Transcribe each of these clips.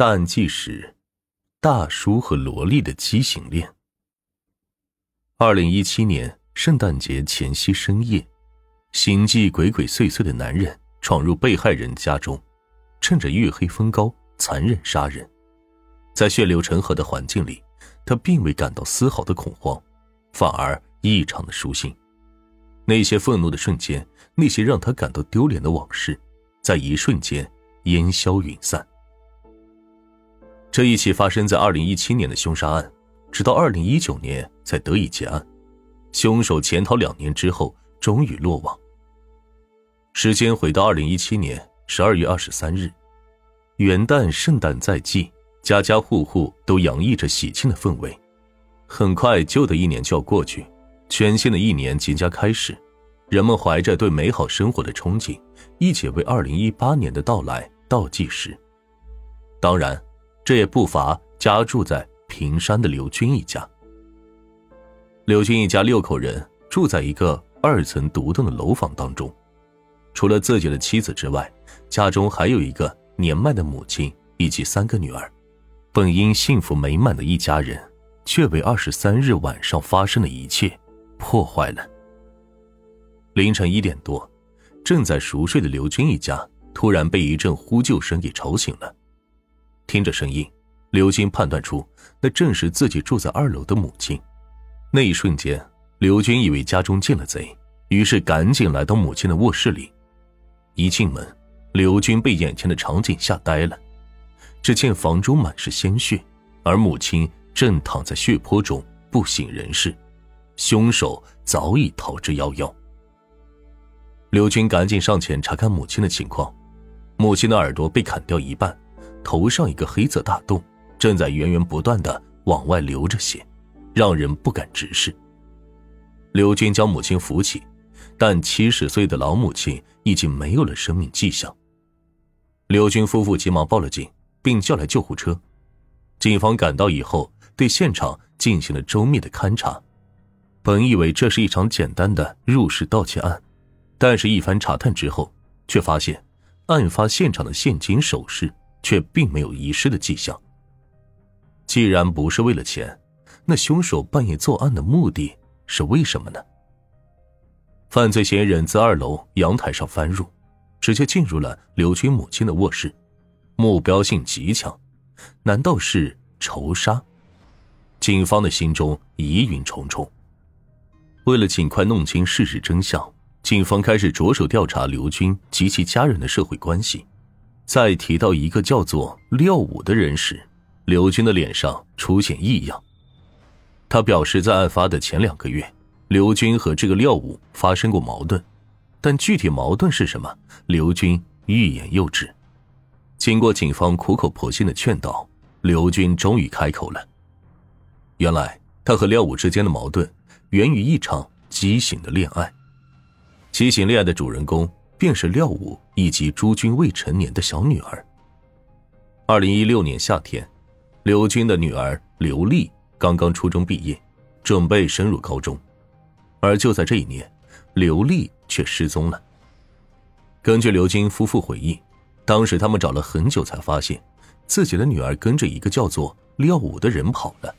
淡季时，大叔和萝莉的畸形恋。二零一七年圣诞节前夕深夜，行迹鬼鬼祟祟的男人闯入被害人家中，趁着月黑风高残忍杀人。在血流成河的环境里，他并未感到丝毫的恐慌，反而异常的舒心。那些愤怒的瞬间，那些让他感到丢脸的往事，在一瞬间烟消云散。这一起发生在二零一七年的凶杀案，直到二零一九年才得以结案。凶手潜逃两年之后，终于落网。时间回到二零一七年十二月二十三日，元旦、圣诞在即，家家户户都洋溢着喜庆的氛围。很快，旧的一年就要过去，全新的一年即将开始。人们怀着对美好生活的憧憬，一起为二零一八年的到来倒计时。当然。这也不乏家住在平山的刘军一家。刘军一家六口人住在一个二层独栋的楼房当中，除了自己的妻子之外，家中还有一个年迈的母亲以及三个女儿。本应幸福美满的一家人，却为二十三日晚上发生的一切破坏了。凌晨一点多，正在熟睡的刘军一家突然被一阵呼救声给吵醒了。听着声音，刘军判断出那正是自己住在二楼的母亲。那一瞬间，刘军以为家中进了贼，于是赶紧来到母亲的卧室里。一进门，刘军被眼前的场景吓呆了。只见房中满是鲜血，而母亲正躺在血泊中不省人事，凶手早已逃之夭夭。刘军赶紧上前查看母亲的情况，母亲的耳朵被砍掉一半。头上一个黑色大洞，正在源源不断的往外流着血，让人不敢直视。刘军将母亲扶起，但七十岁的老母亲已经没有了生命迹象。刘军夫妇急忙报了警，并叫来救护车。警方赶到以后，对现场进行了周密的勘查。本以为这是一场简单的入室盗窃案，但是，一番查探之后，却发现案发现场的现金、首饰。却并没有遗失的迹象。既然不是为了钱，那凶手半夜作案的目的是为什么呢？犯罪嫌疑人自二楼阳台上翻入，直接进入了刘军母亲的卧室，目标性极强，难道是仇杀？警方的心中疑云重重。为了尽快弄清事实真相，警方开始着手调查刘军及其家人的社会关系。在提到一个叫做廖武的人时，刘军的脸上出现异样。他表示，在案发的前两个月，刘军和这个廖武发生过矛盾，但具体矛盾是什么，刘军欲言又止。经过警方苦口婆心的劝导，刘军终于开口了。原来，他和廖武之间的矛盾源于一场畸形的恋爱。畸形恋爱的主人公。便是廖武以及朱军未成年的小女儿。二零一六年夏天，刘军的女儿刘丽刚刚初中毕业，准备升入高中，而就在这一年，刘丽却失踪了。根据刘军夫妇回忆，当时他们找了很久，才发现自己的女儿跟着一个叫做廖武的人跑了。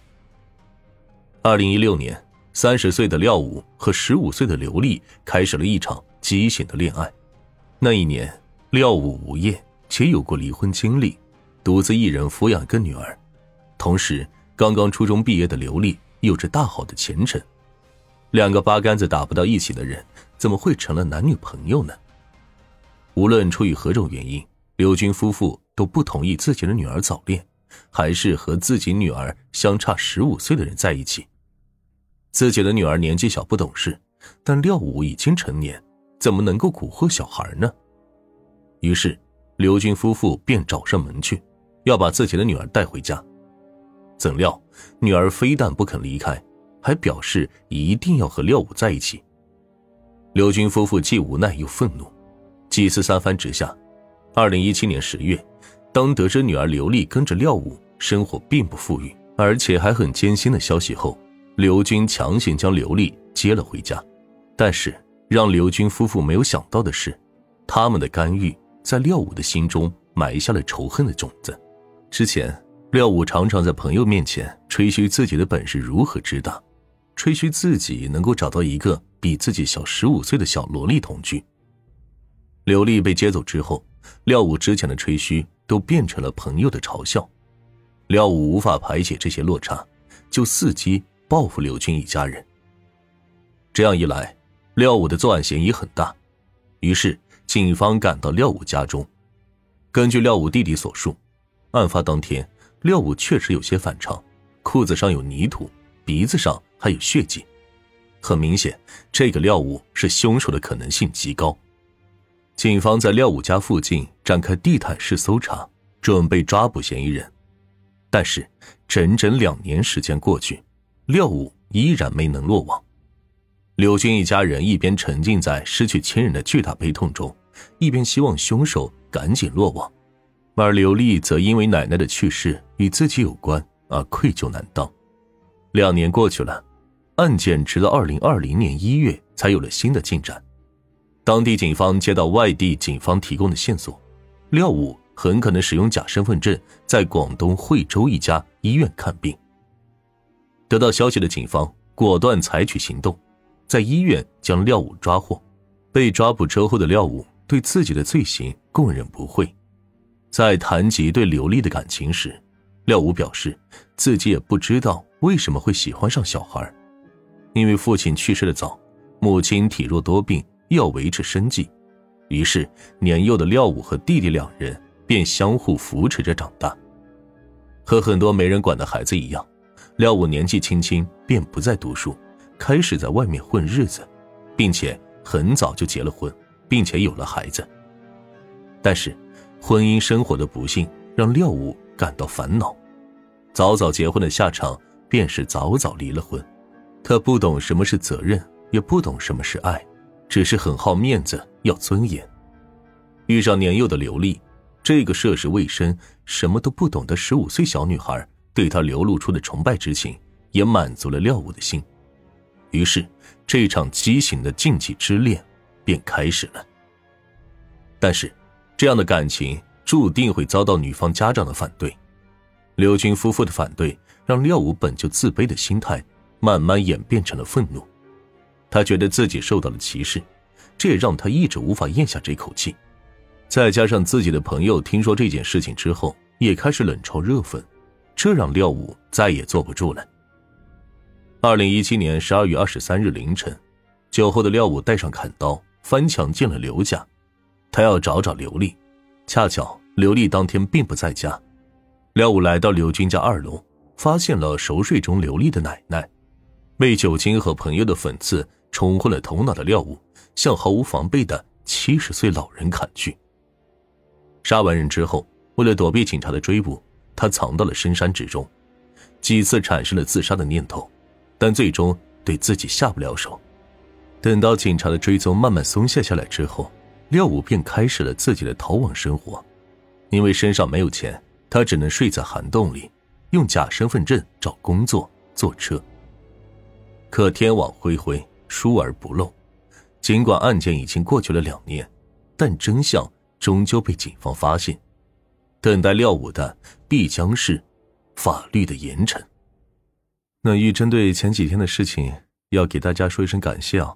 二零一六年，三十岁的廖武和十五岁的刘丽开始了一场畸形的恋爱。那一年，廖武无业，且有过离婚经历，独自一人抚养一个女儿。同时，刚刚初中毕业的刘丽有着大好的前程。两个八竿子打不到一起的人，怎么会成了男女朋友呢？无论出于何种原因，刘军夫妇都不同意自己的女儿早恋，还是和自己女儿相差十五岁的人在一起。自己的女儿年纪小不懂事，但廖武已经成年。怎么能够蛊惑小孩呢？于是，刘军夫妇便找上门去，要把自己的女儿带回家。怎料，女儿非但不肯离开，还表示一定要和廖武在一起。刘军夫妇既无奈又愤怒，几次三番之下，二零一七年十月，当得知女儿刘丽跟着廖武生活并不富裕，而且还很艰辛的消息后，刘军强行将刘丽接了回家，但是。让刘军夫妇没有想到的是，他们的干预在廖武的心中埋下了仇恨的种子，之前，廖武常常在朋友面前吹嘘自己的本事如何之大，吹嘘自己能够找到一个比自己小十五岁的小萝莉同居。刘丽被接走之后，廖武之前的吹嘘都变成了朋友的嘲笑。廖武无法排解这些落差，就伺机报复刘军一家人。这样一来，廖武的作案嫌疑很大，于是警方赶到廖武家中。根据廖武弟弟所述，案发当天，廖武确实有些反常，裤子上有泥土，鼻子上还有血迹，很明显，这个廖武是凶手的可能性极高。警方在廖武家附近展开地毯式搜查，准备抓捕嫌疑人。但是，整整两年时间过去，廖武依然没能落网。刘军一家人一边沉浸在失去亲人的巨大悲痛中，一边希望凶手赶紧落网。而刘丽则因为奶奶的去世与自己有关而愧疚难当。两年过去了，案件直到二零二零年一月才有了新的进展。当地警方接到外地警方提供的线索，廖武很可能使用假身份证在广东惠州一家医院看病。得到消息的警方果断采取行动，在医院将廖武抓获。被抓捕之后的廖武对自己的罪行供认不讳。在谈及对刘丽的感情时，廖武表示自己也不知道为什么会喜欢上小孩，因为父亲去世的早，母亲体弱多病。要维持生计，于是年幼的廖武和弟弟两人便相互扶持着长大。和很多没人管的孩子一样，廖武年纪轻轻便不再读书，开始在外面混日子，并且很早就结了婚，并且有了孩子。但是，婚姻生活的不幸让廖武感到烦恼。早早结婚的下场便是早早离了婚。他不懂什么是责任，也不懂什么是爱。只是很好面子，要尊严。遇上年幼的刘丽，这个涉世未深、什么都不懂的十五岁小女孩，对他流露出的崇拜之情，也满足了廖武的心。于是，这场畸形的禁忌之恋便开始了。但是，这样的感情注定会遭到女方家长的反对。刘军夫妇的反对，让廖武本就自卑的心态，慢慢演变成了愤怒。他觉得自己受到了歧视，这也让他一直无法咽下这口气。再加上自己的朋友听说这件事情之后，也开始冷嘲热讽，这让廖武再也坐不住了。二零一七年十二月二十三日凌晨，酒后的廖武带上砍刀，翻墙进了刘家，他要找找刘丽。恰巧刘丽当天并不在家，廖武来到刘军家二楼，发现了熟睡中刘丽的奶奶，被酒精和朋友的讽刺。冲昏了头脑的廖武，向毫无防备的七十岁老人砍去。杀完人之后，为了躲避警察的追捕，他藏到了深山之中，几次产生了自杀的念头，但最终对自己下不了手。等到警察的追踪慢慢松懈下来之后，廖武便开始了自己的逃亡生活。因为身上没有钱，他只能睡在涵洞里，用假身份证找工作、坐车。可天网恢恢。疏而不漏，尽管案件已经过去了两年，但真相终究被警方发现。等待廖武的必将是法律的严惩。那玉针对前几天的事情，要给大家说一声感谢啊。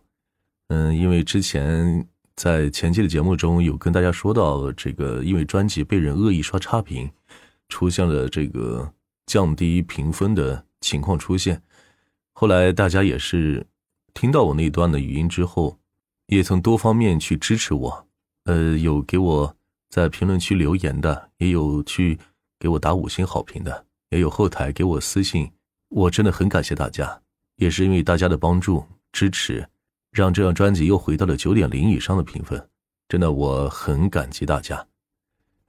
嗯，因为之前在前期的节目中有跟大家说到，这个因为专辑被人恶意刷差评，出现了这个降低评分的情况出现。后来大家也是。听到我那段的语音之后，也曾多方面去支持我，呃，有给我在评论区留言的，也有去给我打五星好评的，也有后台给我私信，我真的很感谢大家，也是因为大家的帮助支持，让这张专辑又回到了九点零以上的评分，真的我很感激大家。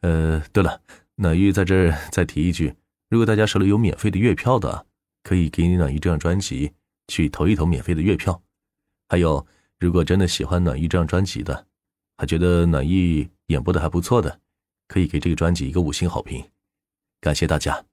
呃，对了，暖玉在这儿再提一句，如果大家手里有免费的月票的，可以给你暖玉这张专辑。去投一投免费的月票，还有，如果真的喜欢暖玉这张专辑的，还觉得暖玉演播的还不错的，可以给这个专辑一个五星好评，感谢大家。